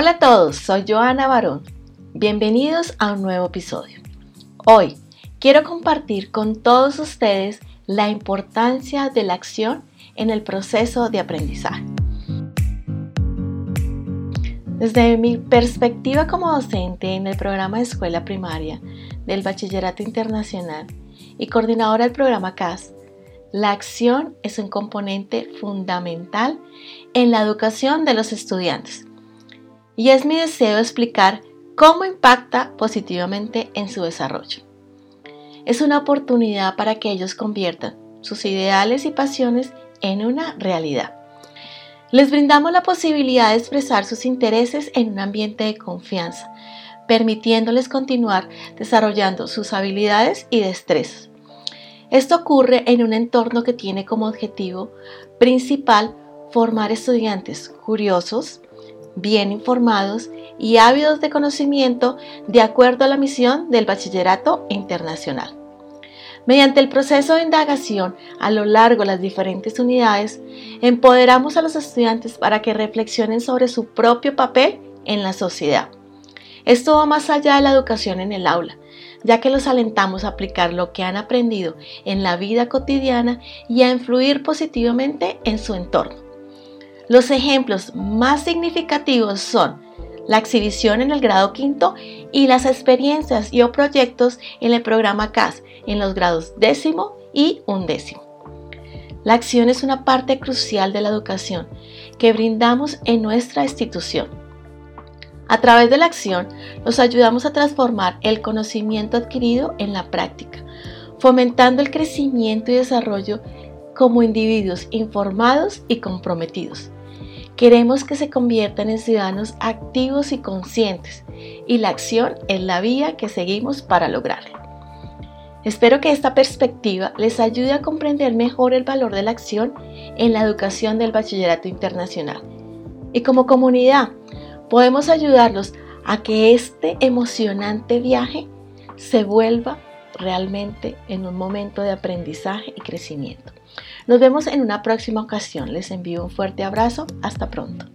Hola a todos, soy Joana Barón. Bienvenidos a un nuevo episodio. Hoy quiero compartir con todos ustedes la importancia de la acción en el proceso de aprendizaje. Desde mi perspectiva como docente en el programa de escuela primaria del Bachillerato Internacional y coordinadora del programa CAS, la acción es un componente fundamental en la educación de los estudiantes. Y es mi deseo explicar cómo impacta positivamente en su desarrollo. Es una oportunidad para que ellos conviertan sus ideales y pasiones en una realidad. Les brindamos la posibilidad de expresar sus intereses en un ambiente de confianza, permitiéndoles continuar desarrollando sus habilidades y destrezas. Esto ocurre en un entorno que tiene como objetivo principal formar estudiantes curiosos, bien informados y ávidos de conocimiento de acuerdo a la misión del Bachillerato Internacional. Mediante el proceso de indagación a lo largo de las diferentes unidades, empoderamos a los estudiantes para que reflexionen sobre su propio papel en la sociedad. Esto va más allá de la educación en el aula, ya que los alentamos a aplicar lo que han aprendido en la vida cotidiana y a influir positivamente en su entorno. Los ejemplos más significativos son la exhibición en el grado quinto y las experiencias y o proyectos en el programa CAS en los grados décimo y undécimo. La acción es una parte crucial de la educación que brindamos en nuestra institución. A través de la acción nos ayudamos a transformar el conocimiento adquirido en la práctica, fomentando el crecimiento y desarrollo como individuos informados y comprometidos. Queremos que se conviertan en ciudadanos activos y conscientes, y la acción es la vía que seguimos para lograrlo. Espero que esta perspectiva les ayude a comprender mejor el valor de la acción en la educación del bachillerato internacional. Y como comunidad, podemos ayudarlos a que este emocionante viaje se vuelva realmente en un momento de aprendizaje y crecimiento. Nos vemos en una próxima ocasión. Les envío un fuerte abrazo. Hasta pronto.